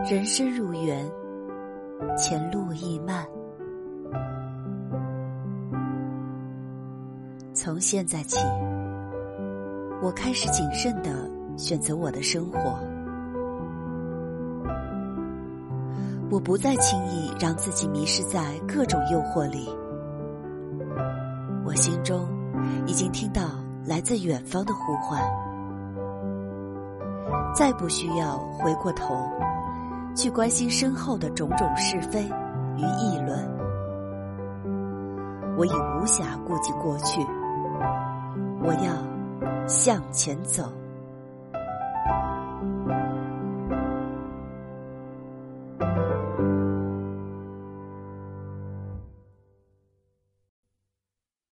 人生如缘，前路亦漫。从现在起，我开始谨慎的选择我的生活。我不再轻易让自己迷失在各种诱惑里。我心中已经听到来自远方的呼唤，再不需要回过头去关心身后的种种是非与议论。我已无暇顾及过去，我要向前走。